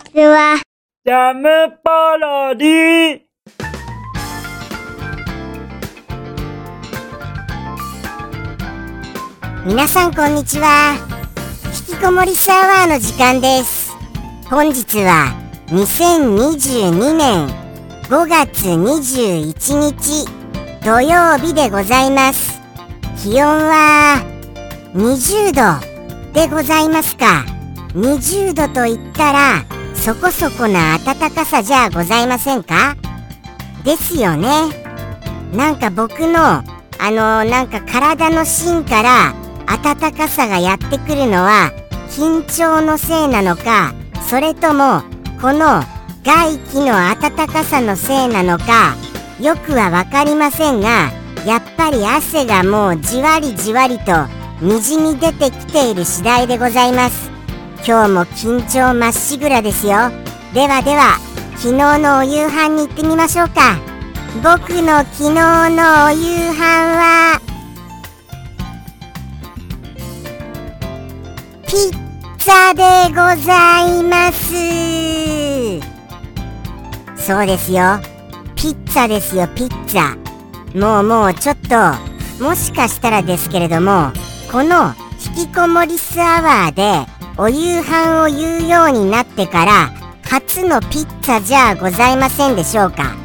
ちは。ジャムパロディ。皆さんこんにちは。引きこもりサワーの時間です。本日は2022年5月21日土曜日でございます。気温は20度でございますか？20度と言ったらそこそこな暖かさじゃございませんか？ですよね。なんか僕のあのなんか体の芯から暖かさがやってくるのは緊張のせいなのかそれともこの外気の暖かさのせいなのかよくは分かりませんがやっぱり汗がもうじわりじわりとにじみ出てきている次第でございます。今日も緊張まっしぐらですよ。ではでは昨日のお夕飯に行ってみましょうか。僕の昨日のお夕飯はピッツァでございます。そうですよ。ピッツァですよピッツァ。もうもうちょっともしかしたらですけれどもこの引きこもりスアワーでお夕飯を言うようになってから初のピッツァじゃございませんでしょうか。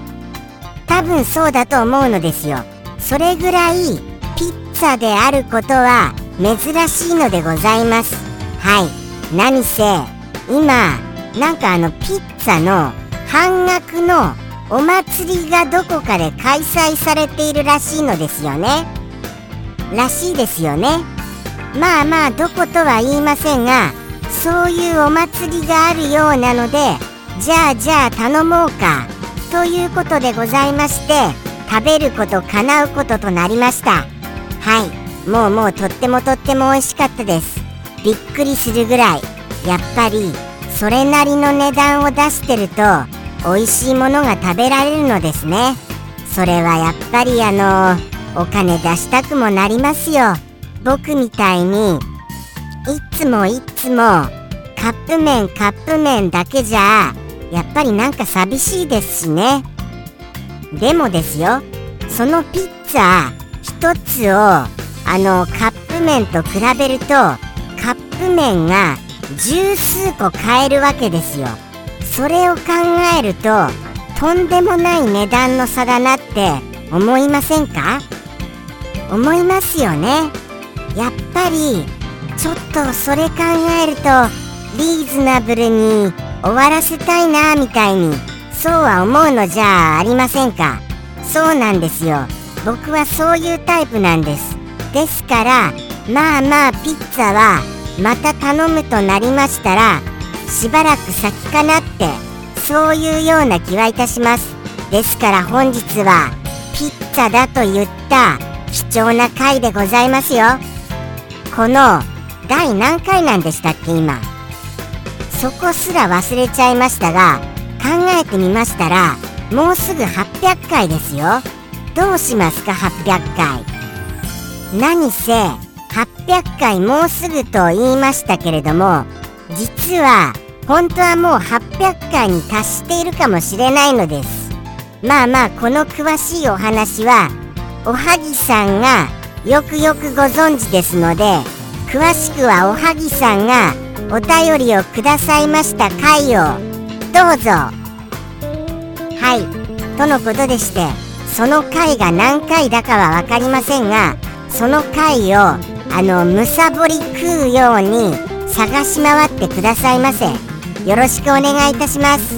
多分そうだと思うのですよ。それぐらいピッツァであることは珍しいのでございます。はい。何せ今なんかあのピッツァの半額のお祭りがどこかで開催されているらしいのですよね。らしいですよね。まあまあどことは言いませんがそういうお祭りがあるようなのでじゃあじゃあ頼もうかということでございまして食べること叶うこととなりました。はい。もうもうとってもとっても美味しかったです。びっくりするぐらい。やっぱりそれなりの値段を出してると美味しいものが食べられるのですね。それはやっぱりあのお金出したくもなりますよ。僕みたいにいつもいつもカップ麺カップ麺だけじゃやっぱりなんか寂しいですしね。でもですよそのピッツァ一つをあのカップ麺と比べるとカップ麺が十数個買えるわけですよ。それを考えるととんでもない値段の差だなって思いませんか？思いますよね。やっぱりちょっとそれ考えるとリーズナブルに終わらせたいなみたいにそうは思うのじゃありませんか？そうなんですよ。僕はそういうタイプなんです。ですからまあまあピッツァはまた頼むとなりましたらしばらく先かなってそういうような気はいたします。ですから本日はピッツァだと言った貴重な回でございますよ。この第何回なんでしたっけ今？そこすら忘れちゃいましたが考えてみましたらもうすぐ800回ですよ。どうしますか800回。何せ800回もうすぐと言いましたけれども実は本当はもう800回に達しているかもしれないのです。まあまあこの詳しいお話はおはぎさんがよくよくご存知ですので詳しくはおはぎさんがお便りをくださいました回をどうぞ。はい。とのことでしてその回が何回だかは分かりませんがその回をあのむさぼり食うように探し回ってくださいませ。よろしくお願いいたします。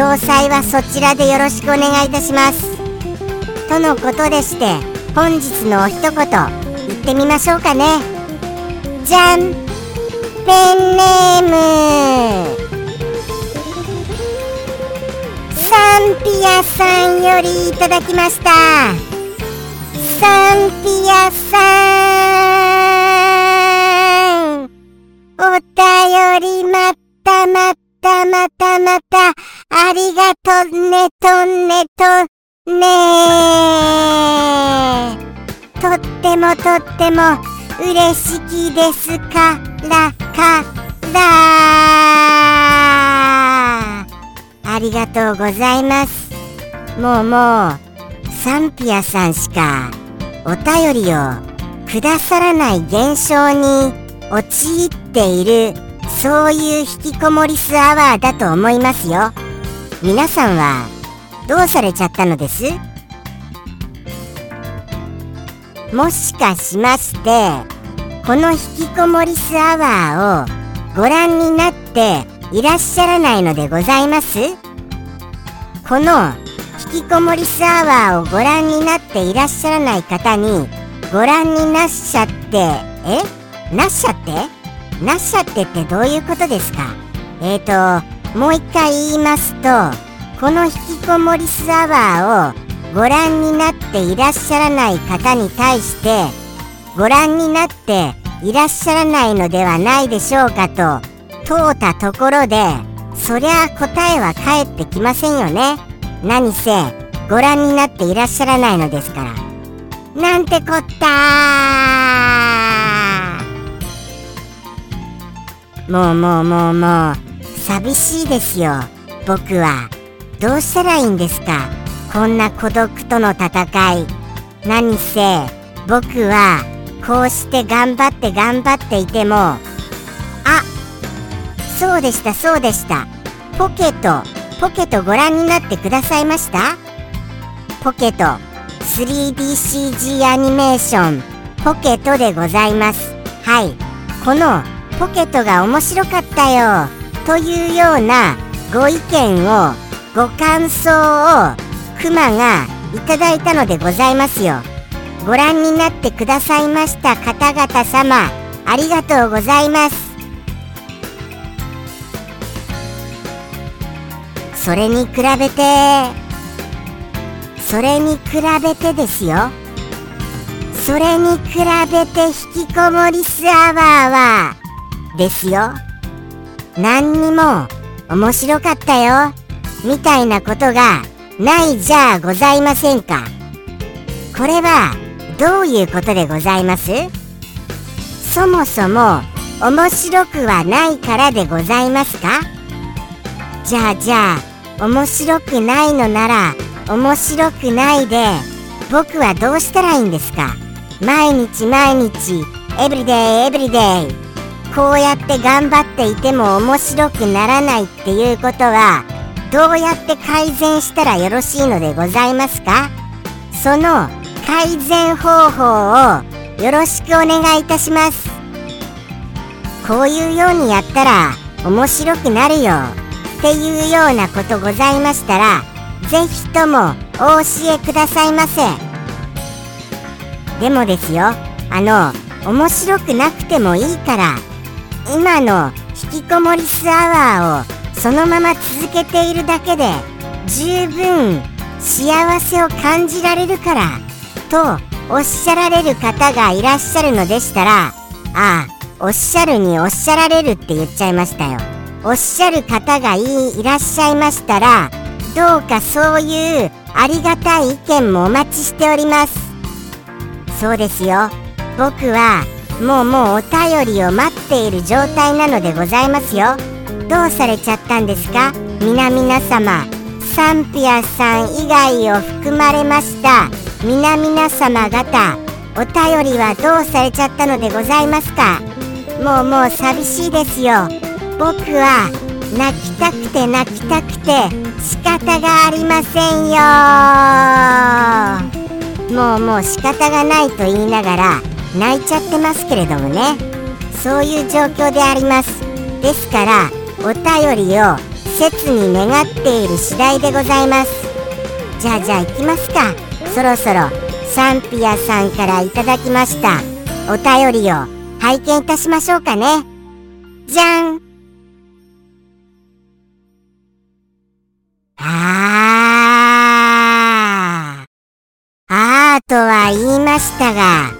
詳細はそちらでよろしくお願いいたします。とのことでして本日のお一言言ってみましょうかね。じゃんペンネーム。サンピアさんよりいただきました。サンピアさん。お便りまたまたまた。またありがとねとねとね。とってもとっても。嬉しきですからからりがとうございます。もうもうサンピアさんしかお便りをくださらない現象に陥っているそういう引きこもりスアワーだと思いますよ。皆さんはどうされちゃったのです？もしかしましてこの引きこもりスアワーをご覧になっていらっしゃらないのでございます？この引きこもりスアワーをご覧になっていらっしゃらない方にご覧になっしゃってえ？なっしゃって？なっしゃってってどういうことですか？えーともう一回言いますとこの引きこもりスアワーをご覧になっていらっしゃらない方に対してご覧になっていらっしゃらないのではないでしょうかと問うたところでそりゃあ答えは返ってきませんよね。何せご覧になっていらっしゃらないのですから。なんてこったもうもうもうもう寂しいですよ。僕は。どうしたらいいんですか？こんな孤独との戦い。何せ僕はこうして頑張って頑張っていてもあそうでしたそうでした。ポケットポケットご覧になってくださいました？ポケット 3DCG アニメーションポケットでございます。はい。このポケットが面白かったよ。というようなご意見をご感想をクマがいただいたのでございますよ。ご覧になってくださいました方々様ありがとうございます。それに比べてそれに比べてですよ。それに比べて引きこもりスアワーはですよ。何にも面白かったよ。みたいなことがないじゃあございませんか。これはどういうことでございます？そもそも面白くはないからでございますか？じゃあじゃあ面白くないのなら面白くないで僕はどうしたらいいんですか？毎日毎日エブリデイエブリデイこうやって頑張っていても面白くならないっていうことはどうやって改善したらよろしいのでございますか？その改善方法をよろしくお願いいたします。こういうようにやったら面白くなるよ。っていうようなことございましたらぜひともお教えくださいませ。でもですよあの面白くなくてもいいから今の引きこもりスアワーをそのまま続けているだけで十分幸せを感じられるからとおっしゃられる方がいらっしゃるのでしたらああおっしゃるにおっしゃられるって言っちゃいましたよ。おっしゃる方がいいらっしゃいましたらどうかそういうありがたい意見もお待ちしております。そうですよ。僕はもうもうお便りを待っている状態なのでございますよ。どうされちゃったんですか？皆々様。サンピアさん以外を含まれました。皆々様方。お便りはどうされちゃったのでございますか？もうもう寂しいですよ。僕は泣きたくて泣きたくて仕方がありませんよ。もうもう仕方がないと言いながら泣いちゃってますけれどもね。そういう状況であります。ですからお便りを切に願っている次第でございます。じゃあじゃあ行きますか。そろそろサンピアさんからいただきました。お便りを拝見いたしましょうかね。じゃん。あー。あーとは言いましたが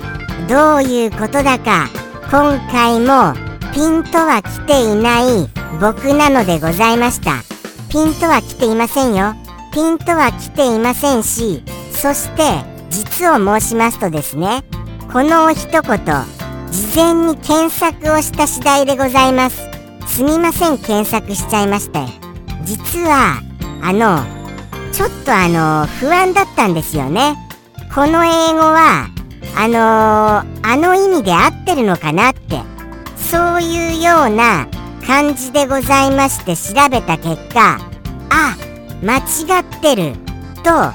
どういうことだか今回もピンとは来ていない僕なのでございました。ピンとは来ていませんよ。ピンとは来ていませんしそして実を申しますとですねこのお一言事前に検索をした次第でございます。すみません検索しちゃいましたよ実はあのちょっとあの不安だったんですよね。この英語はあのあの意味で合ってるのかなって。そういうような感じでございまして調べた結果あ間違ってるとあ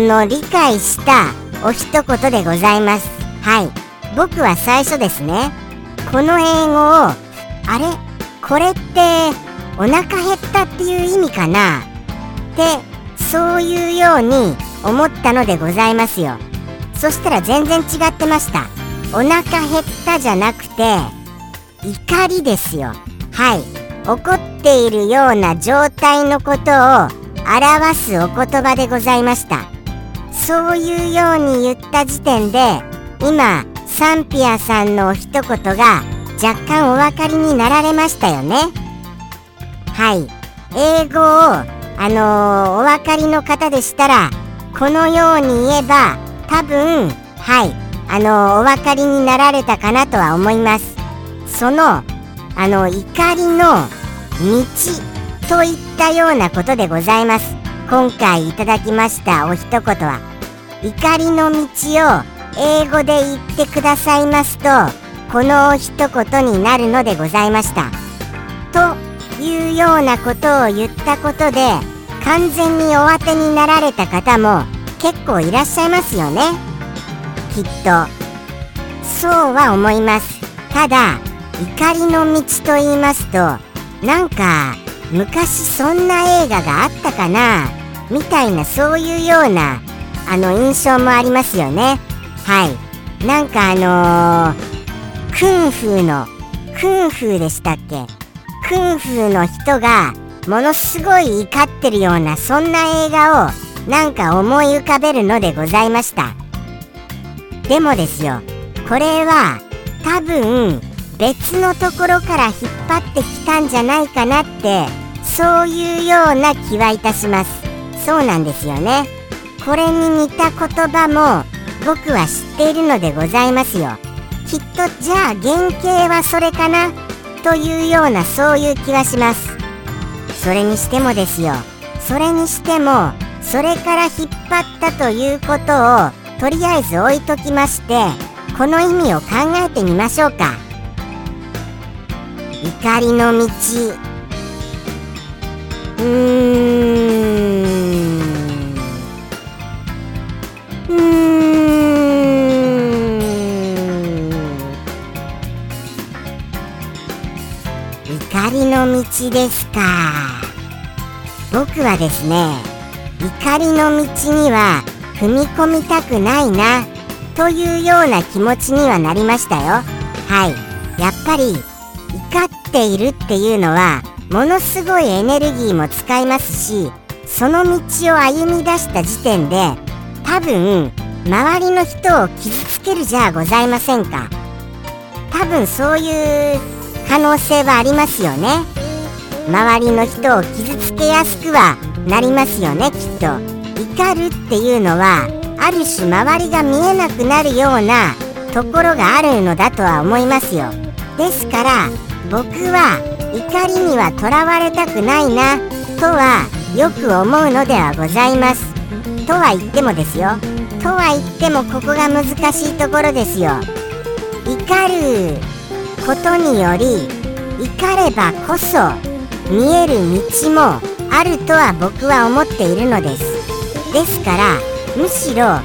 の理解したお一言でございます。はい。僕は最初ですねこの英語をあれこれってお腹減ったっていう意味かなってそういうように思ったのでございますよ。そしたら全然違ってました。お腹減ったじゃなくて怒りですよ。はい。怒っているような状態のことを表すお言葉でございました。そういうように言った時点で今サンピアさんのお一言が若干お分かりになられましたよね。はい。英語をあのー、お分かりの方でしたらこのように言えば多分はい。あのー、お分かりになられたかなとは思います。そのあの怒りの道といったようなことでございます。今回いただきましたお一言は怒りの道を英語で言ってくださいますとこの一言になるのでございました。というようなことを言ったことで完全にお当てになられた方も結構いらっしゃいますよね。きっと。そうは思います。ただ怒りの道と言いますとなんか昔そんな映画があったかなみたいなそういうようなあの印象もありますよね。はい。なんかあのー、クンフーのクンフーでしたっけ？クンフーの人がものすごい怒ってるようなそんな映画をなんか思い浮かべるのでございました。でもですよこれは多分別のところから引っ張ってきたんじゃないかなってそういうような気はいたします。そうなんですよね。これに似た言葉も僕は知っているのでございますよ。きっとじゃあ原型はそれかな？というようなそういう気はします。それにしてもですよ。それにしてもそれから引っ張ったということをとりあえず置いときましてこの意味を考えてみましょうか。怒りの道。うーん。うーん怒りの道ですか。僕はですね怒りの道には踏み込みたくないなというような気持ちにはなりましたよ。はい。やっぱりっているっていうのはものすごいエネルギーも使いますしその道を歩み出した時点で多分周りの人を傷つけるじゃあございませんか。多分そういう可能性はありますよね。周りの人を傷つけやすくはなりますよねきっと。怒るっていうのはある種周りが見えなくなるようなところがあるのだとは思いますよ。ですから僕は怒りにはとらわれたくないなとはよく思うのではございます。とは言ってもですよ。とは言ってもここが難しいところですよ。怒ることにより怒ればこそ見える道もあるとは僕は思っているのです。ですからむしろ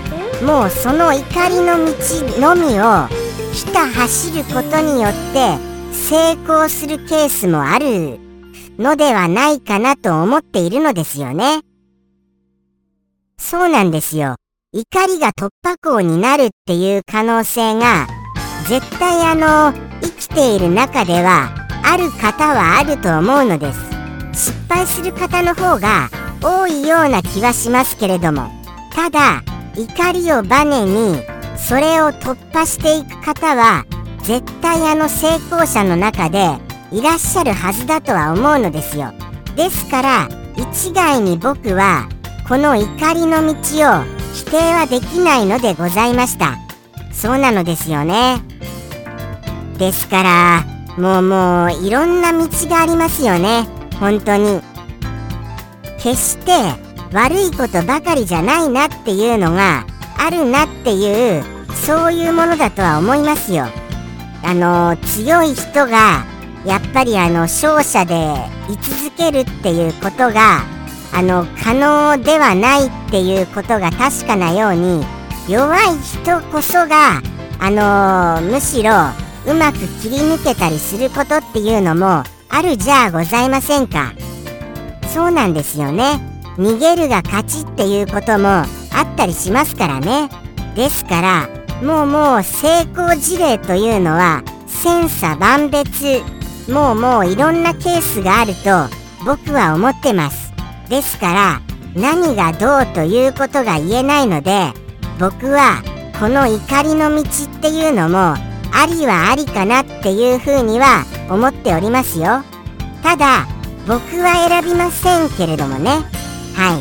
もうその怒りの道のみをひた走ることによって成功するケースもあるのではないかなと思っているのですよね。そうなんですよ。怒りが突破口になるっていう可能性が絶対あの生きている中ではある方はあると思うのです失敗する方の方が多いような気はしますけれどもただ怒りをバネにそれを突破していく方は絶対あの成功者の中でいらっしゃるはずだとは思うのですよ。ですから一概に僕はこの怒りの道を否定はできないのでございました。そうなのですよね。ですからもうもういろんな道がありますよね。本当に。決して悪いことばかりじゃないなっていうのがあるなっていうそういうものだとは思いますよ。あの強い人がやっぱりあの勝者で居続けるっていうことがあの可能ではないっていうことが確かなように弱い人こそがあのむしろうまく切り抜けたりすることっていうのもある。じゃあございませんか。そうなんですよね。逃げるが勝ちっていうこともあったりしますからね。ですからもうもう成功事例というのは千差万別もうもういろんなケースがあると僕は思ってます。ですから何がどうということが言えないので僕はこの怒りの道っていうのもありはありかなっていうふうには思っておりますよ。ただ僕は選びませんけれどもね。は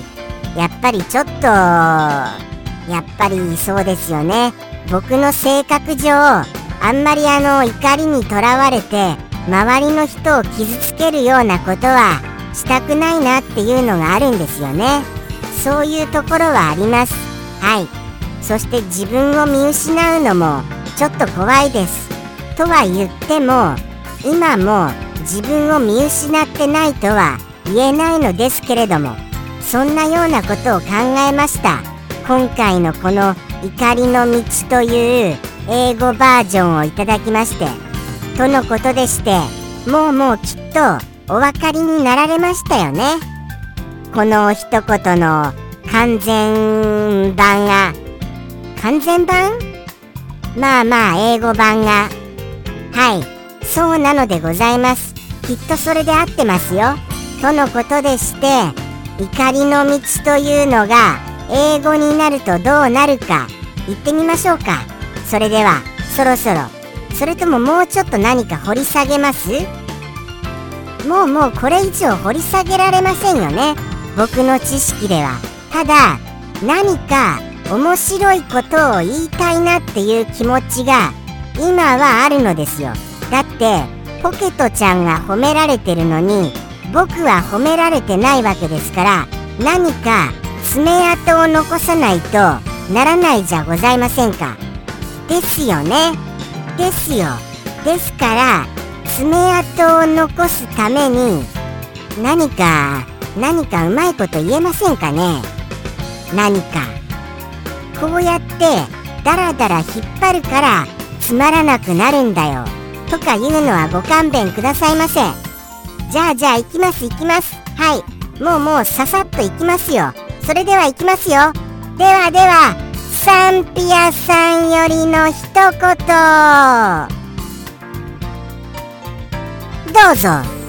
い。やっぱりちょっとやっぱりそうですよね。僕の性格上あんまりあの怒りにとらわれて周りの人を傷つけるようなことはしたくないなっていうのがあるんですよね。そういうところはあります。はい。そして自分を見失うのもちょっと怖いです。とは言っても今も自分を見失ってないとは言えないのですけれどもそんなようなことを考えました。今回のこの「怒りの道」という英語バージョンをいただきましてとのことでしてもうもうきっとお分かりになられましたよね。この一言の完全版が。完全版？まあまあ英語版が。はい。そうなのでございます。きっとそれで合ってますよ。とのことでして怒りの道というのが英語になるとどうなるか言ってみましょうか。それではそろそろ。それとももうちょっと何か掘り下げます？もうもうこれ以上掘り下げられませんよね。僕の知識では。ただ何か面白いことを言いたいなっていう気持ちが今はあるのですよ。だってポケットちゃんが褒められてるのに僕は褒められてないわけですから何か爪痕を残さないとならないじゃございませんか。ですよね。ですよ。ですから爪痕を残すために何か何かうまいこと言えませんかね。何か。こうやってダラダラ引っ張るからつまらなくなるんだよ。とか言うのはご勘弁くださいませ。じゃあじゃあ行きます行きます。はい。もうもうささっと行きますよ。それでは行きますよ。ではではサンピアさんよりの一言。どうぞ。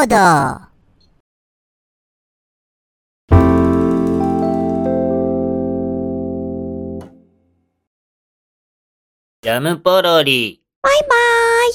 ードジャムポロリ。バイバーイ。